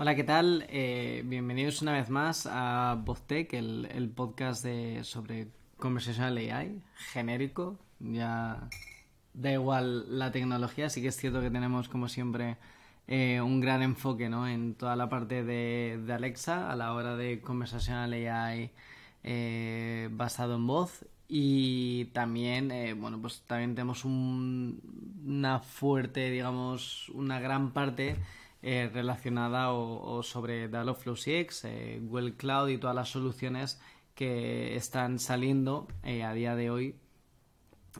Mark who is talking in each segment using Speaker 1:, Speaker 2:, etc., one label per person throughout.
Speaker 1: Hola, ¿qué tal? Eh, bienvenidos una vez más a VozTech, el, el podcast de, sobre Conversational AI, genérico. Ya da igual la tecnología, sí que es cierto que tenemos, como siempre, eh, un gran enfoque ¿no? en toda la parte de, Alexa a la hora de Conversational AI eh, basado en voz y también, bueno, pues también tenemos un, una fuerte, digamos, una gran parte eh, relacionada o, sobre Dialogflow CX, eh, Google Cloud y todas las soluciones que están saliendo a día de hoy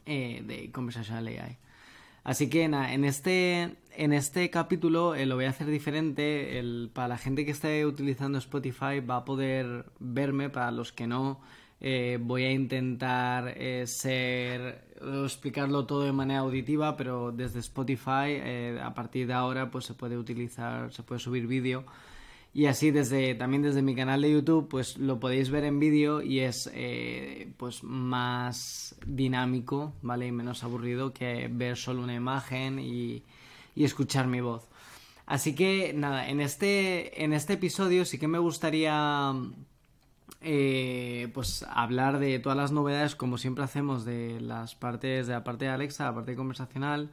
Speaker 1: de Conversational AI. Así que en este, en este capítulo lo voy a hacer diferente. Para la gente que esté utilizando Spotify va a poder verme, para los que no, eh, voy a intentar eh, ser explicarlo todo de manera auditiva, pero desde Spotify eh, a partir de ahora pues se puede utilizar, se puede subir vídeo y así desde también desde mi canal de YouTube pues lo podéis ver en vídeo y es pues más dinámico, ¿vale? Y menos aburrido que ver solo una imagen y, y escuchar mi voz. Así que nada, en este, en este episodio sí que me gustaría eh, pues hablar de todas las novedades, como siempre hacemos, de las partes, de la parte de Alexa, la parte conversacional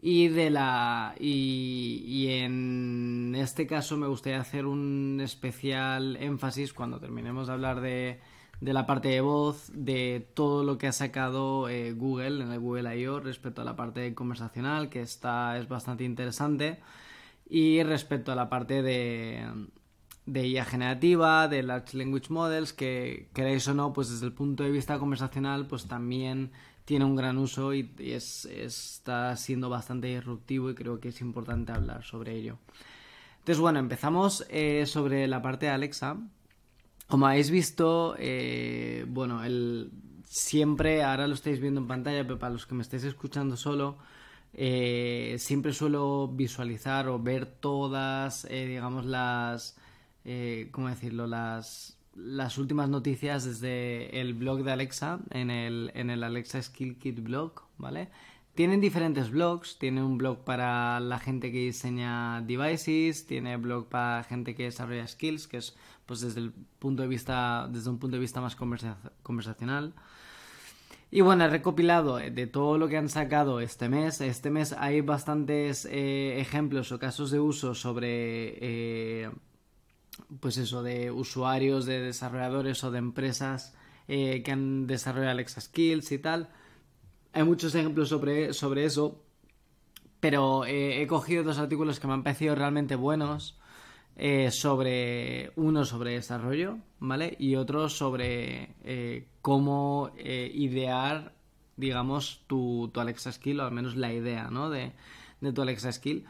Speaker 1: y de la y, en este caso me gustaría hacer un especial énfasis cuando terminemos de hablar de, de la parte de voz, de todo lo que ha sacado eh, Google en el Google I.O. respecto a la parte conversacional, que está es bastante interesante, y respecto a la parte de de IA generativa, de Large Language Models, que queréis o no, pues desde el punto de vista conversacional, pues también tiene un gran uso y, es, está siendo bastante disruptivo y creo que es importante hablar sobre ello. Entonces, bueno, empezamos eh, sobre la parte de Alexa. Como habéis visto, eh, bueno, el, siempre, ahora lo estáis viendo en pantalla, pero para los que me estéis escuchando solo, eh, siempre suelo visualizar o ver todas, digamos, las eh, ¿cómo decirlo? Las, las últimas noticias desde el blog de Alexa, en el, en el Alexa Skill Kit blog, ¿vale? Tienen diferentes blogs, tiene un blog para la gente que diseña devices, tiene blog para gente que desarrolla skills, que es pues desde el punto de vista, desde un punto de vista más conversacional. Y bueno, he recopilado de todo lo que han sacado este mes. Este mes hay bastantes eh, ejemplos o casos de uso sobre eh, pues eso, de usuarios, de desarrolladores o de empresas eh, que han desarrollado Alexa Skills y tal. Hay muchos ejemplos sobre, sobre eso, pero eh, he cogido dos artículos que me han parecido realmente buenos. Eh, sobre uno sobre desarrollo, ¿vale? Y otro sobre cómo idear, digamos, tu, tu, Alexa Skill, o al menos la idea, ¿no? De, de tu Alexa Skill.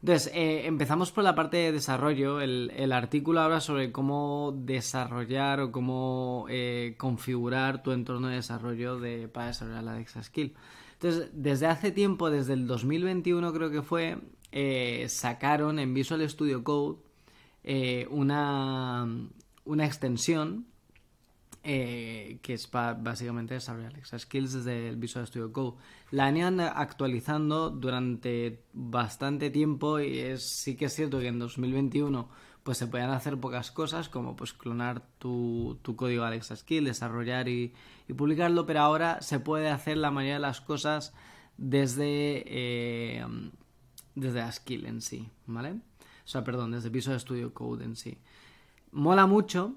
Speaker 1: Entonces, eh, empezamos por la parte de desarrollo. El, artículo habla sobre cómo desarrollar o cómo eh, configurar tu entorno de desarrollo de, para desarrollar la Alexa Skill. Entonces, desde hace tiempo, desde el 2021 creo que fue, eh, sacaron en Visual Studio Code una, una extensión eh, que es básicamente desarrollar Alexa Skills desde el Visual Studio Code. La han ido actualizando durante bastante tiempo y es, sí que es cierto que en 2021 pues se pueden hacer pocas cosas como pues clonar tu, tu código Alexa Skill, desarrollar y, publicarlo, pero ahora se puede hacer la mayoría de las cosas desde, eh, desde la skill en sí, ¿vale? O sea, perdón, desde Visual Studio Code en sí. Mola mucho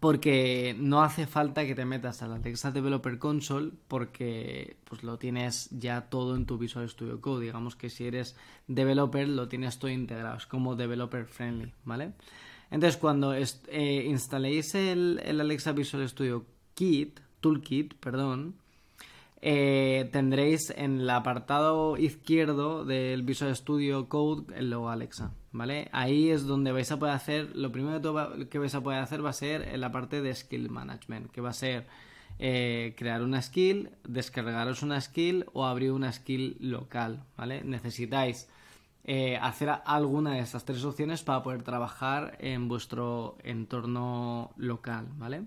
Speaker 1: porque no hace falta que te metas a la Alexa Developer Console porque pues lo tienes ya todo en tu Visual Studio Code. Digamos que si eres developer lo tienes todo integrado, es como developer friendly, ¿vale? Entonces cuando eh, instaléis el, el, Alexa Visual Studio Kit, Toolkit, perdón, eh, tendréis en el apartado izquierdo del Visual Studio Code el logo Alexa, ¿vale? Ahí es donde vais a poder hacer, lo primero que vais a poder hacer va a ser en la parte de Skill Management, que va a ser eh, crear una skill, descargaros una skill o abrir una skill local, ¿vale? Necesitáis eh, hacer alguna de estas tres opciones para poder trabajar en vuestro entorno local, ¿vale?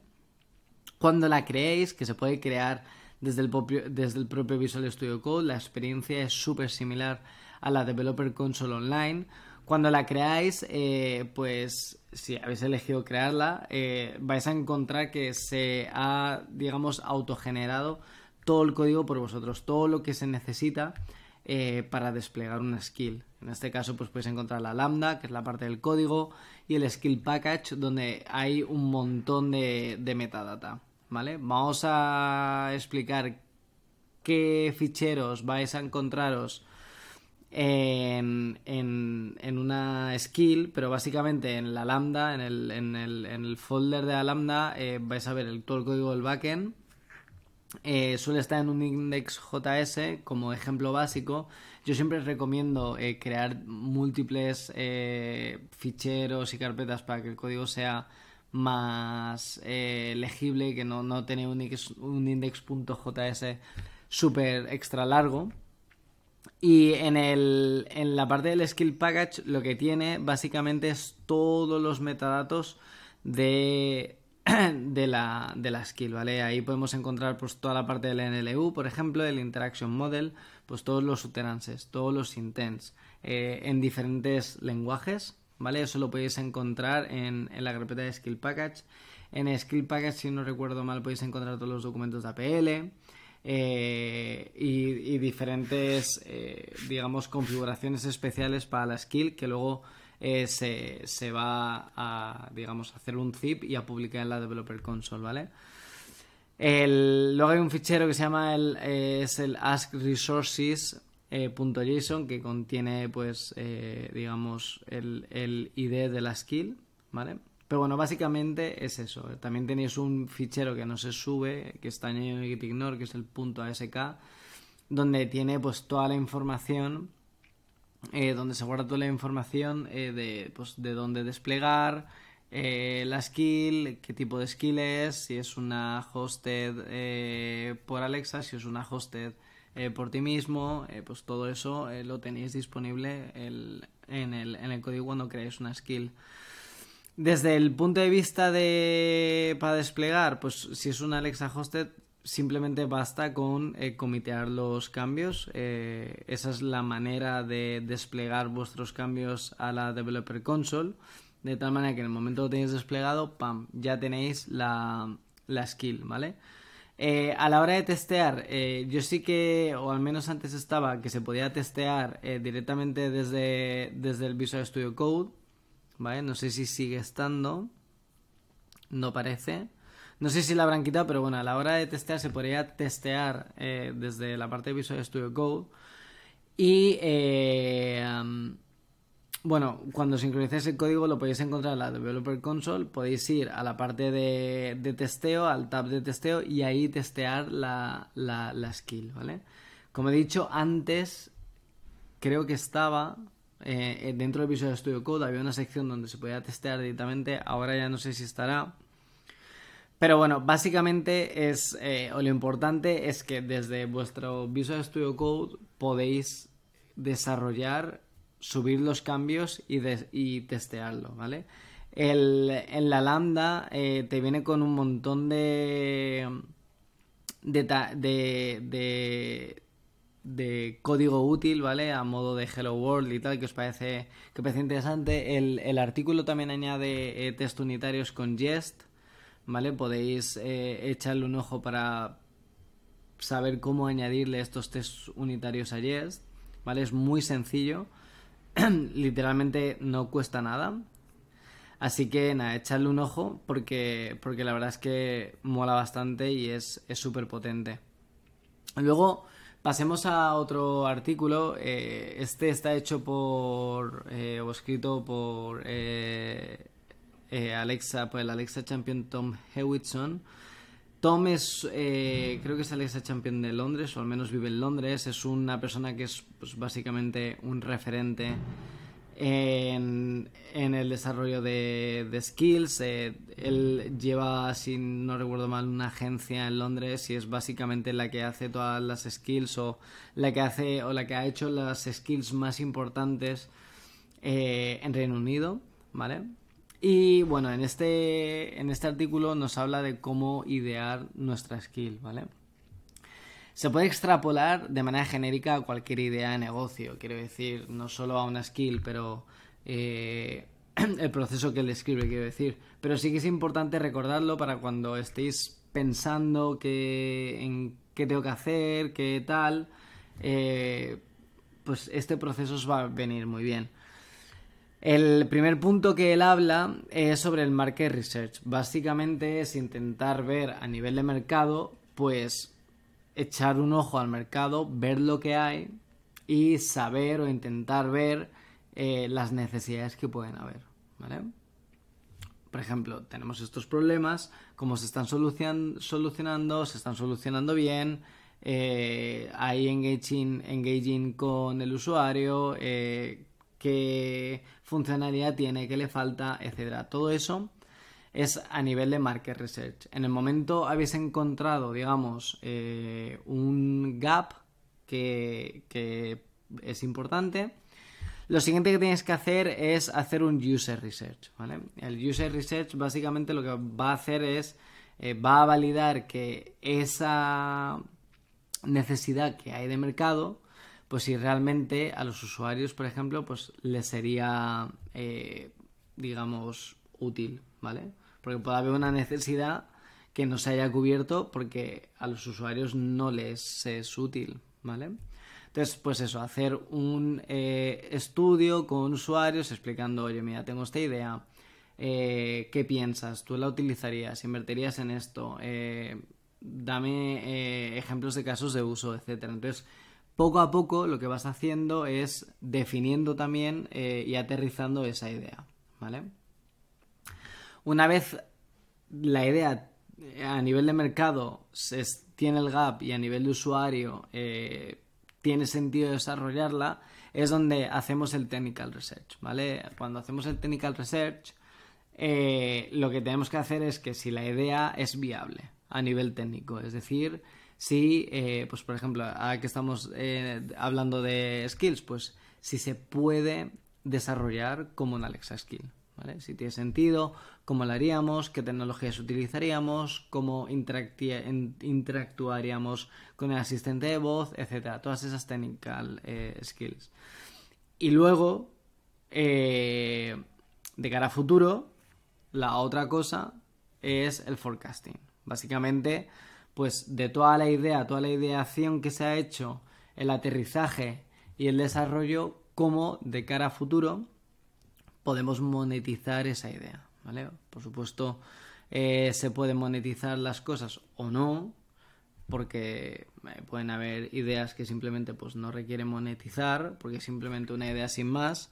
Speaker 1: Cuando la creéis, que se puede crear desde el, propio, desde el propio Visual Studio Code. La experiencia es súper similar a la Developer Console Online. Cuando la creáis, eh, pues si habéis elegido crearla, eh, vais a encontrar que se ha, digamos, autogenerado todo el código por vosotros, todo lo que se necesita eh, para desplegar una skill. En este caso, pues podéis encontrar la lambda, que es la parte del código, y el skill package, donde hay un montón de, de metadata. ¿Vale? Vamos a explicar qué ficheros vais a encontraros en, en, una skill, pero básicamente en la lambda, en el, en el, en el folder de la lambda, eh, vais a ver el, todo el código del backend. Eh, suele estar en un index.js como ejemplo básico. Yo siempre recomiendo eh, crear múltiples ficheros y carpetas para que el código sea más legible y que no, no un, un index.js súper extra largo. Y en, el, en la parte del skill package lo que tiene básicamente es todos los metadatos de, de, la, de la skill, ¿vale? Ahí podemos encontrar pues toda la parte del NLU, por ejemplo, el Interaction Model, pues todos los utterances, todos los intents, eh, en diferentes lenguajes, ¿vale? Eso lo podéis encontrar en, en la carpeta de skill package. En skill package, si no recuerdo mal, podéis encontrar todos los documentos de APL. Eh, y, diferentes, eh, digamos, configuraciones especiales para la skill que luego eh, se, se, va a, digamos, hacer un zip y a publicar en la Developer Console, ¿vale? luego hay un fichero que se llama el, es el Ask Resources.json que contiene, pues, digamos, el, el ID de la skill, ¿vale? Pero bueno, básicamente es eso. También tenéis un fichero que no se sube, que está en gitignore, que es el .ask, donde tiene pues toda la información, eh, donde se guarda toda la información eh, de, pues, de dónde desplegar, eh, la skill, qué tipo de skill es, si es una hosted por Alexa, si es una hosted por ti mismo, pues todo eso lo tenéis disponible en, el, código cuando creáis una skill. Desde el punto de vista de para desplegar, pues si es un Alexa hosted, simplemente basta con eh, comitear los cambios. Eh, esa es la manera de desplegar vuestros cambios a la Developer Console. De tal manera que en el momento que tenéis desplegado, ¡pam! Ya tenéis la, la skill, ¿vale? Eh, a la hora de testear, yo sí que, o al menos antes estaba, que se podía testear directamente desde, desde el Visual Studio Code ¿vale? No sé si sigue estando, no parece. No sé si la habrán quitado, pero bueno, a la hora de testear se podría testear eh, desde la parte de Visual Studio Code. Y eh, bueno, cuando sincronicéis el código lo podéis encontrar en la Developer Console. Podéis ir a la parte de, de testeo, al tab de testeo y ahí testear la, la, la skill, ¿vale? Como he dicho antes, creo que estaba eh, eh, dentro del Visual Studio Code había una sección donde se podía testear directamente, ahora ya no sé si estará. Pero bueno, básicamente es, eh, o lo importante es que desde vuestro Visual Studio Code podéis desarrollar, subir los cambios y, testearlo, ¿vale? El, en la lambda te viene con un montón de, de, de de código útil, ¿vale? A modo de Hello World y tal, que os parece, que parece interesante. El, artículo también añade eh, test unitarios con Jest, ¿vale? Podéis eh, echarle un ojo para saber cómo añadirle estos test unitarios a Jest, ¿vale? Es muy sencillo, literalmente no cuesta nada. Así que nada, echarle un ojo porque, porque la verdad es que mola bastante y es súper potente. Luego, Pasemos a otro artículo. Eh, este está hecho por eh, o escrito por eh, Alexa, por el Alexa Champion Tom Hewitson. Tom es, creo que es Alexa Champion de Londres, o al menos vive en Londres. Es una persona que es pues, básicamente un referente en, el desarrollo de, skills. Eh, él lleva, si no recuerdo mal, una agencia en Londres y es básicamente la que hace todas las skills o la que hace o la que ha hecho las skills más importantes eh, en Reino Unido, ¿vale? Y bueno, en este, en este artículo nos habla de cómo idear nuestra skill, ¿vale? Se puede extrapolar de manera genérica a cualquier idea de negocio, quiero decir, no solo a una skill, pero eh, el proceso que él escribe, quiero decir. Pero sí que es importante recordarlo para cuando estéis pensando que, en qué tengo que hacer, qué tal, eh, pues este proceso os va a venir muy bien. El primer punto que él habla es sobre el market research. Básicamente es intentar ver a nivel de mercado, pues echar un ojo al mercado, ver lo que hay y saber o intentar ver eh, las necesidades que pueden haber. ¿vale? Por ejemplo, tenemos estos problemas, cómo se están solucionando, se están solucionando bien, eh, hay engaging, engaging con el usuario, eh, qué funcionalidad tiene, qué le falta, etcétera. Todo eso es a nivel de market research. En el momento habéis encontrado, digamos, eh, un gap que, es importante. Lo siguiente que tenéis que hacer es hacer un user research. El user research básicamente lo que va a hacer es, eh, va a validar que esa necesidad que hay de mercado pues si realmente a los usuarios, por ejemplo, pues les sería, eh, digamos, útil, ¿vale? Porque puede haber una necesidad que no se haya cubierto porque a los usuarios no les es útil, ¿vale? Entonces, pues eso, hacer un eh, estudio con usuarios explicando, oye, mira, tengo esta idea, eh, ¿qué piensas? ¿Tú la utilizarías? ¿Invertirías en esto? dame ejemplos de casos de uso, etcétera. Entonces, poco a poco lo que vas haciendo es definiendo también eh, y aterrizando esa idea, ¿vale? Una vez la idea eh, a nivel de mercado tiene el gap y a nivel de usuario eh, tiene sentido desarrollarla, es donde hacemos el technical research, ¿vale? Cuando hacemos el technical research, lo que tenemos que hacer es que si la idea es viable a nivel técnico, es decir, si, eh, pues por ejemplo, ahora que estamos eh, hablando de skills, pues si se puede desarrollar como un Alexa Skill. ¿Vale? Si tiene sentido, cómo lo haríamos, qué tecnologías utilizaríamos, cómo interactuaríamos con el asistente de voz, etcétera. Todas esas technical eh, skills. Y luego, de cara a futuro, la otra cosa es el forecasting. Básicamente, pues de toda la idea, toda la ideación que se ha hecho, el aterrizaje y el desarrollo, cómo de cara a futuro podemos monetizar esa idea, ¿vale? Por supuesto, eh, se pueden monetizar las cosas o no, porque eh, pueden haber ideas que simplemente pues no requieren monetizar, porque es simplemente una idea sin más,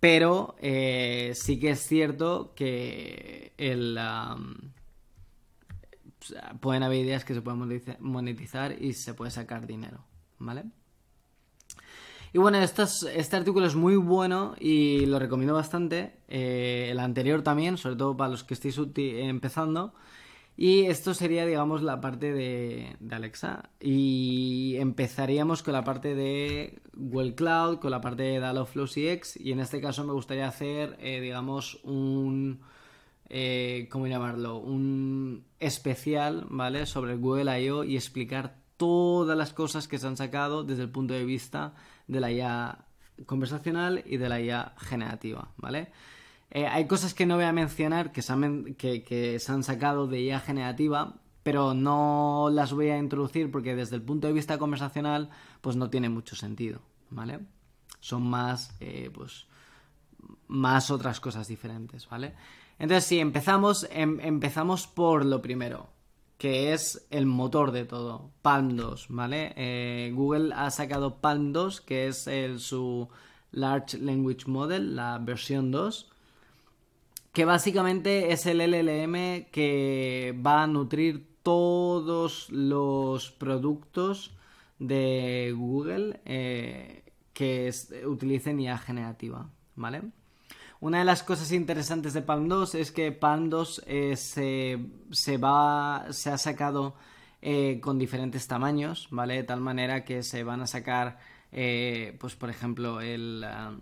Speaker 1: pero eh, sí que es cierto que el pueden haber ideas que se pueden monetizar y se puede sacar dinero, ¿vale? Y bueno, este artículo es muy bueno y lo recomiendo bastante. Eh, el anterior también, sobre todo para los que estéis empezando. Y esto sería, digamos, la parte de, Alexa. Y empezaríamos con la parte de Google Cloud, con la parte de Dialogflow CX. Y en este caso me gustaría hacer, eh, digamos, un eh, ¿cómo llamarlo? Un especial, ¿vale? Sobre Google I.O. y explicar todas las cosas que se han sacado desde el punto de vista de la IA conversacional y de la IA generativa, ¿vale? Eh, hay cosas que no voy a mencionar que se, han, que, se han sacado de IA generativa, pero no las voy a introducir porque desde el punto de vista conversacional, pues no tiene mucho sentido, ¿vale? Son más, eh, pues, más otras cosas diferentes, ¿vale? Entonces, si empezamos, em, empezamos por lo primero, que es el motor de todo, Palm 2, ¿vale? Eh, Google ha sacado Palm 2, que es su Large Language Model, la versión 2, que básicamente es el LLM que va a nutrir todos los productos de Google eh, que utilicen IA generativa, ¿vale? Una de las cosas interesantes de Palm 2 es que Palm 2 eh, se, va, se ha sacado eh, con diferentes tamaños, ¿vale? De tal manera que se van a sacar, eh, pues por ejemplo, el... Ah,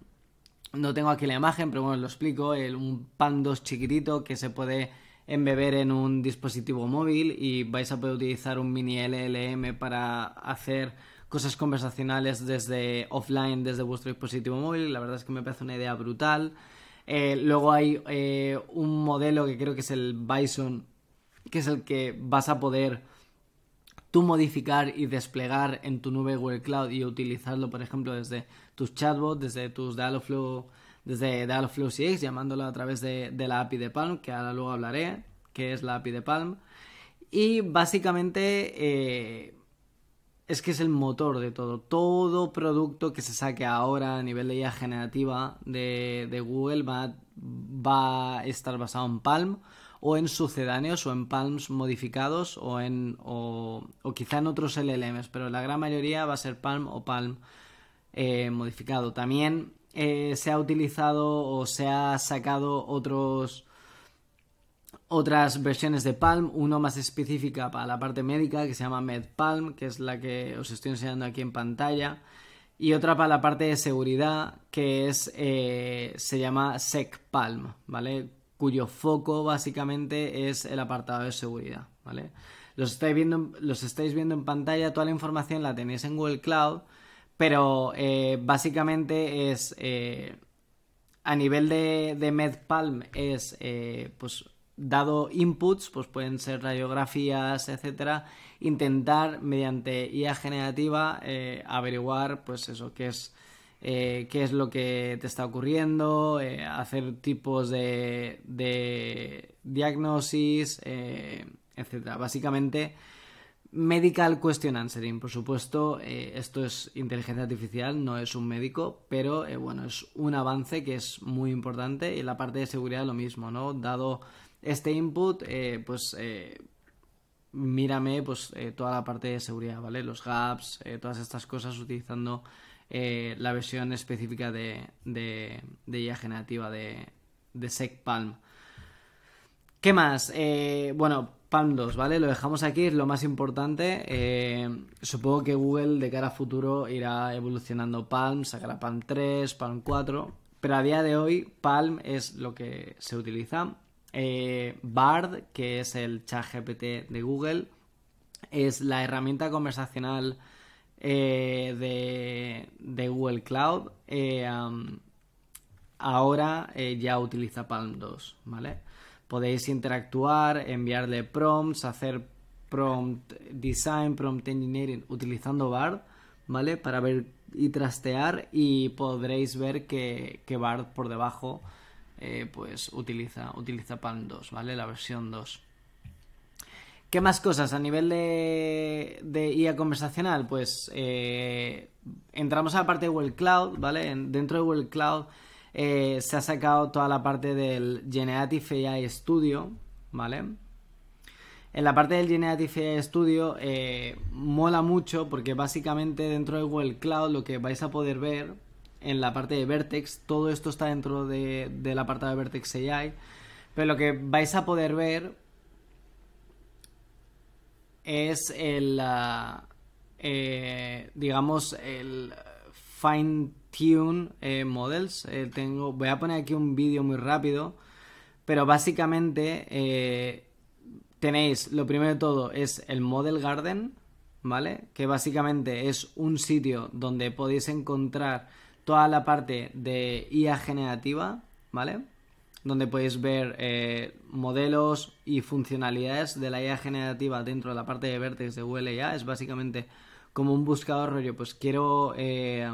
Speaker 1: no tengo aquí la imagen, pero bueno, lo explico. El, un Palm 2 chiquitito que se puede embeber en un dispositivo móvil y vais a poder utilizar un mini LLM para hacer cosas conversacionales desde offline, desde vuestro dispositivo móvil. La verdad es que me parece una idea brutal. Eh, luego hay eh, un modelo que creo que es el Bison, que es el que vas a poder tú modificar y desplegar en tu nube Google Cloud y utilizarlo, por ejemplo, desde tus chatbots, desde tus Dialogflow, desde Dialogflow CX, llamándolo a través de, la API de Palm, que ahora luego hablaré, que es la API de Palm. Y básicamente eh, es que es el motor de todo. Todo producto que se saque ahora a nivel de IA generativa de, Google va, va a estar basado en Palm o en sucedáneos o en Palms modificados o en o, quizá en otros LLMs, pero la gran mayoría va a ser Palm o Palm eh, modificado. También eh, se ha utilizado o se ha sacado otros otras versiones de Palm, uno más específica para la parte médica que se llama MedPalm, que es la que os estoy enseñando aquí en pantalla, y otra para la parte de seguridad que es eh, se llama SecPalm, ¿vale? cuyo foco básicamente es el apartado de seguridad, ¿vale? Los estáis viendo, los estáis viendo en pantalla, toda la información la tenéis en Google Cloud, pero eh, básicamente es eh, a nivel de, de MedPalm es pues dado inputs, pues pueden ser radiografías, etcétera, intentar mediante IA generativa averiguar pues eso que es eh, qué es lo que te está ocurriendo, eh, hacer tipos de, de diagnosis, eh, etc. Básicamente, medical question answering. Por supuesto, esto es inteligencia artificial, no es un médico, pero bueno, es un avance que es muy importante y en la parte de seguridad lo mismo, ¿no? Dado este input, pues mírame pues toda la parte de seguridad, ¿vale? Los gaps, todas estas cosas utilizando eh, la versión específica de, de, de IA generativa de, de SecPalm. ¿Qué más? Eh, bueno, Palm 2, ¿vale? Lo dejamos aquí, es lo más importante. Eh, supongo que Google de cara a futuro irá evolucionando Palm, sacará Palm 3, Palm 4, pero a día de hoy Palm es lo que se utiliza. Bard, que es el chat GPT de Google, es la herramienta conversacional eh, de, Google Cloud eh, ahora eh, ya utiliza Palm 2, ¿vale? Podéis interactuar, enviarle prompts, hacer prompt design, prompt engineering utilizando Bard, ¿vale? Para ver y trastear y podréis ver que Bard por debajo pues utiliza, utiliza Palm 2, ¿vale? La versión 2. ¿Qué más cosas a nivel de, IA conversacional? Pues eh, entramos a la parte de Google Cloud, ¿vale? dentro de Google Cloud eh, se ha sacado toda la parte del Generative AI Studio, ¿vale? En la parte del Generative AI Studio eh, mola mucho porque básicamente dentro de Google Cloud lo que vais a poder ver en la parte de Vertex, todo esto está dentro de, del apartado de Vertex AI, pero lo que vais a poder ver es el, ah, eh, digamos, el fine tune eh, models. Eh, tengo, voy a poner aquí un vídeo muy rápido, pero básicamente tenéis, lo primero de todo es el Model Garden, ¿vale? Que básicamente es un sitio donde podéis encontrar toda la parte de IA generativa, ¿vale? donde podéis ver eh, modelos y funcionalidades de la IA generativa dentro de la parte de Vertex de Google. Es básicamente como un buscador rollo, pues quiero eh,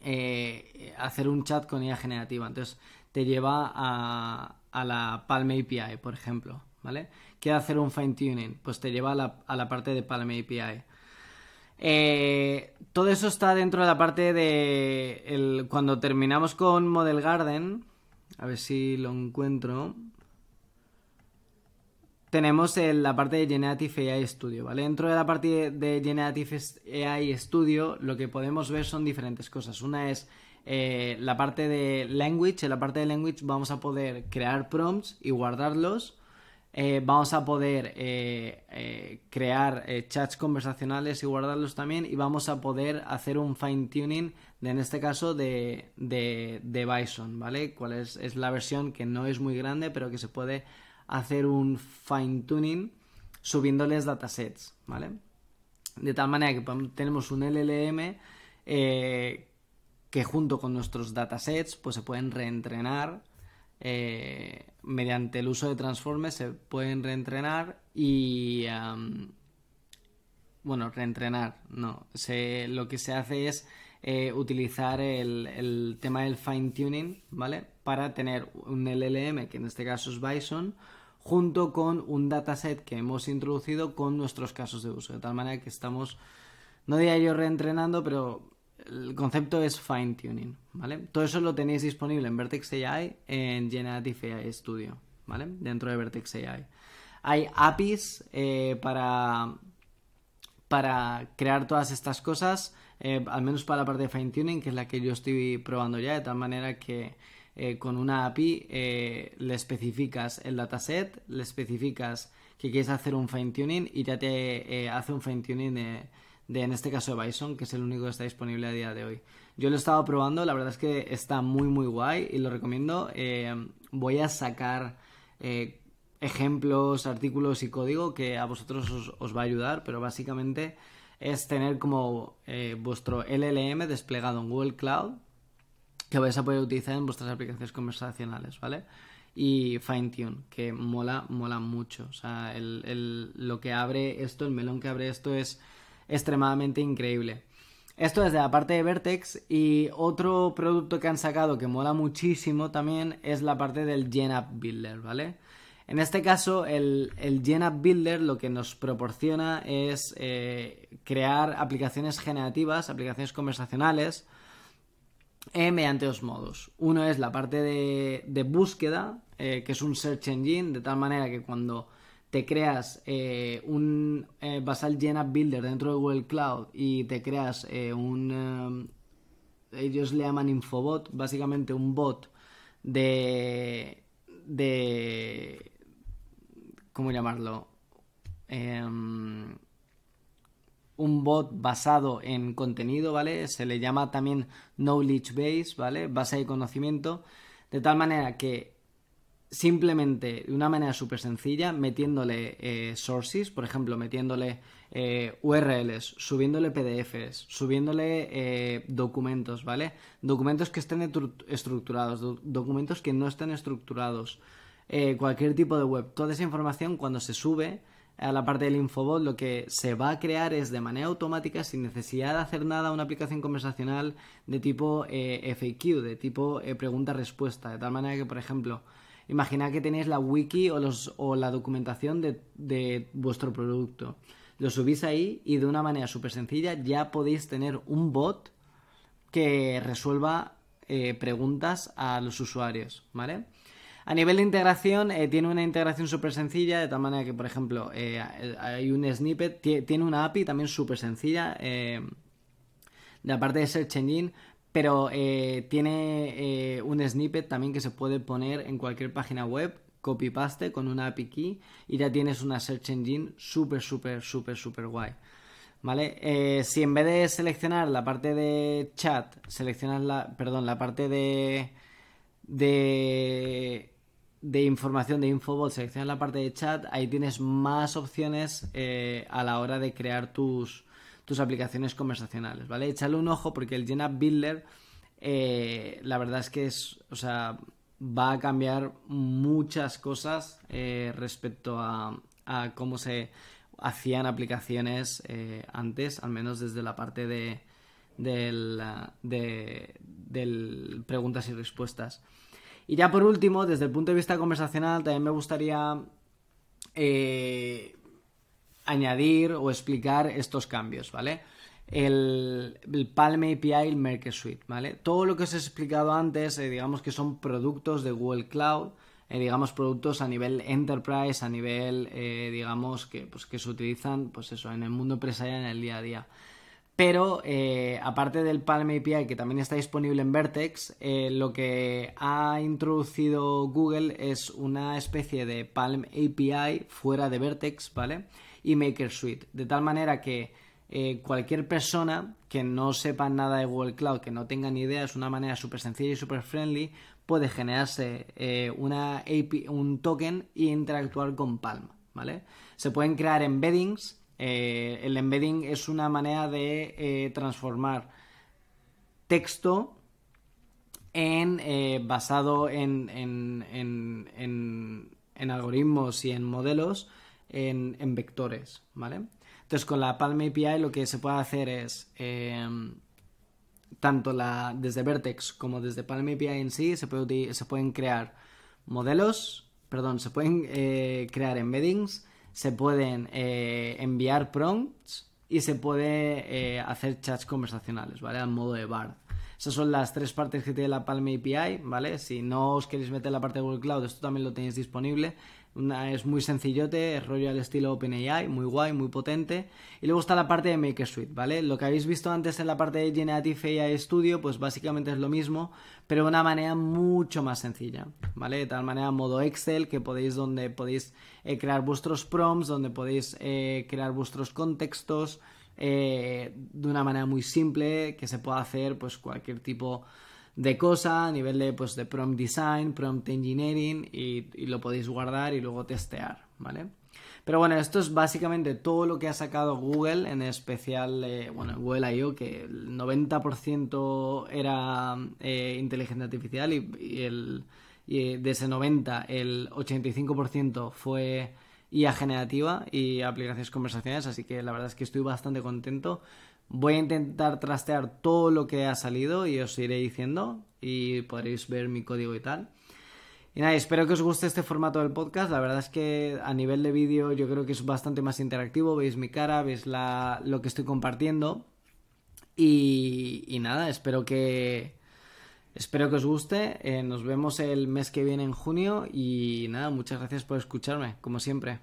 Speaker 1: eh, hacer un chat con IA generativa. Entonces te lleva a, a, la Palm API, por ejemplo, ¿vale? Quiero hacer un fine tuning, pues te lleva a la, a la parte de Palm API. Todo eso está dentro de la parte de cuando terminamos con Model Garden, a ver si lo encuentro. Tenemos la parte de Generative AI Studio, ¿vale? Dentro de la parte de Generative AI Studio lo que podemos ver son diferentes cosas. Una es eh, la parte de Language. En la parte de Language vamos a poder crear prompts y guardarlos. Eh, vamos a poder eh, crear chats conversacionales y guardarlos también. Y vamos a poder hacer un fine tuning en este caso de, de, Bison, ¿vale? Cuál es, es, la versión que no es muy grande, pero que se puede hacer un fine tuning subiéndoles datasets, ¿vale? De tal manera que tenemos un LLM eh, que junto con nuestros datasets pues se pueden reentrenar eh, mediante el uso de transformers se pueden reentrenar y bueno reentrenar no lo que se hace es eh, utilizar el, el, tema del fine tuning vale para tener un LLM que en este caso es Bison junto con un dataset que hemos introducido con nuestros casos de uso. De tal manera que estamos no diría yo reentrenando pero el concepto es fine tuning, ¿vale? Todo eso lo tenéis disponible en Vertex AI en Generative AI Studio, ¿vale? Dentro de Vertex AI. Hay APIs eh, para, para crear todas estas cosas, eh, al menos para la parte de fine tuning, que es la que yo estoy probando ya, de tal manera que eh, con una API le especificas el dataset, le especificas que quieres hacer un fine tuning y ya te hace un fine tuning de de, en este caso, de Bison, que es el único que está disponible a día de hoy. Yo lo he estado probando, la verdad es que está muy, muy guay y lo recomiendo. Eh, voy a sacar eh, ejemplos, artículos y código que a vosotros os, va a ayudar, pero básicamente es tener como eh, vuestro LLM desplegado en Google Cloud que vais a poder utilizar en vuestras aplicaciones conversacionales, ¿vale? Y FineTune, que mola, mola mucho. O sea, lo que abre esto, el melón que abre esto es extremadamente increíble. Esto es de la parte de Vertex y otro producto que han sacado que mola muchísimo también es la parte del GenApp Builder, ¿vale? En este caso, el, el GenApp Builder lo que nos proporciona es eh, crear aplicaciones generativas, aplicaciones conversacionales, eh, mediante dos modos. Uno es la parte de, búsqueda, eh, que es un search engine, de tal manera que cuando te creas un eh, basal GenApp Builder dentro de Google Cloud y te creas eh, un ellos le llaman infobot básicamente un bot de de cómo llamarlo em, un bot basado en contenido vale se le llama también knowledge base vale base de conocimiento. De tal manera que simplemente de una manera súper sencilla, metiéndole eh, sources, por ejemplo, metiéndole eh, URLs, subiéndole PDFs, subiéndole eh, documentos, ¿vale? Documentos que estén estructurados, documentos que no estén estructurados, cualquier tipo de web. Toda esa información cuando se sube a la parte del infobot lo que se va a crear es de manera automática sin necesidad de hacer nada una aplicación conversacional de tipo FAQ, de tipo pregunta-respuesta, de tal manera que, por ejemplo, Imaginad que tenéis la wiki o, la documentación de, vuestro producto. Lo subís ahí y de una manera súper sencilla ya podéis tener un bot que resuelva eh, preguntas a los usuarios, ¿vale? A nivel de integración, eh, tiene una integración súper sencilla, de tal manera que, por ejemplo, eh, hay un snippet, tiene una API también súper sencilla, de la parte de Search Engine, pero eh, tiene eh, un snippet también que se puede poner en cualquier página web, copy-paste con una API key y ya tienes una search engine súper, súper, súper, súper guay. ¿Vale? Eh, si en vez de seleccionar la parte de chat, seleccionas la, perdón, la parte de, de, de información de Infobot, seleccionas la parte de chat, ahí tienes más opciones a la hora de crear tus, tus aplicaciones conversacionales, ¿vale? Échale un ojo porque el GenApp Builder, eh, la verdad es que es, o sea, va a cambiar muchas cosas eh, respecto a, cómo se hacían aplicaciones eh, antes, al menos desde la parte de, del, de, del preguntas y respuestas. Y ya por último, desde el punto de vista conversacional, también me gustaría añadir o explicar estos cambios, ¿vale? El, Palm API el Merkle Suite, ¿vale? Todo lo que os he explicado antes, eh, digamos que son productos de Google Cloud, eh, digamos productos a nivel enterprise, a nivel, eh, digamos, que, pues, que se utilizan, pues eso, en el mundo empresarial en el día a día. Pero aparte del Palm API que también está disponible en Vertex, lo que ha introducido Google es una especie de Palm API fuera de Vertex, ¿vale? Y Maker Suite. De tal manera que eh, cualquier persona que no sepa nada de Google Cloud, que no tenga ni idea, es una manera súper sencilla y súper friendly, puede generarse eh, una un token e interactuar con Palm, ¿vale? Se pueden crear embeddings Eh, el embedding es una manera de eh, transformar texto en basado en, en, algoritmos y en modelos en, vectores, ¿vale? Entonces con la Palm API lo que se puede hacer es tanto la, desde Vertex como desde Palm API en sí se, puede, se pueden crear modelos, perdón, se pueden eh, crear embeddings, se pueden eh, enviar prompts y se puede eh, hacer chats conversacionales, ¿vale? Al modo de BARD. Esas son las tres partes que tiene la Palm API, ¿vale? Si no os queréis meter la parte de Google Cloud, esto también lo tenéis disponible es muy sencillote, es rollo al estilo OpenAI, muy guay, muy potente. Y luego está la parte de Maker Suite, ¿vale? Lo que habéis visto antes en la parte de Generative AI Studio, pues básicamente es lo mismo, pero de una manera mucho más sencilla, ¿vale? De tal manera modo Excel, que podéis, donde podéis eh, crear vuestros prompts, donde podéis eh, crear vuestros contextos eh, de una manera muy simple, que se pueda hacer pues cualquier tipo de cosa a nivel de, pues, de prompt design, prompt engineering y, lo podéis guardar y luego testear, ¿vale? Pero bueno, esto es básicamente todo lo que ha sacado Google, en especial, eh, bueno, Google I.O., que el 90% era eh, inteligencia artificial y, el, y de ese 90 el 85% fue IA generativa y aplicaciones conversacionales, así que la verdad es que estoy bastante contento. Voy a intentar trastear todo lo que ha salido y os iré diciendo y podréis ver mi código y tal. Y nada, espero que os guste este formato del podcast. La verdad es que a nivel de vídeo yo creo que es bastante más interactivo. Veis mi cara, veis lo que estoy compartiendo. Y, y, nada, espero que, espero que os guste. Eh, nos vemos el mes que viene en junio. Y nada, muchas gracias por escucharme, como siempre.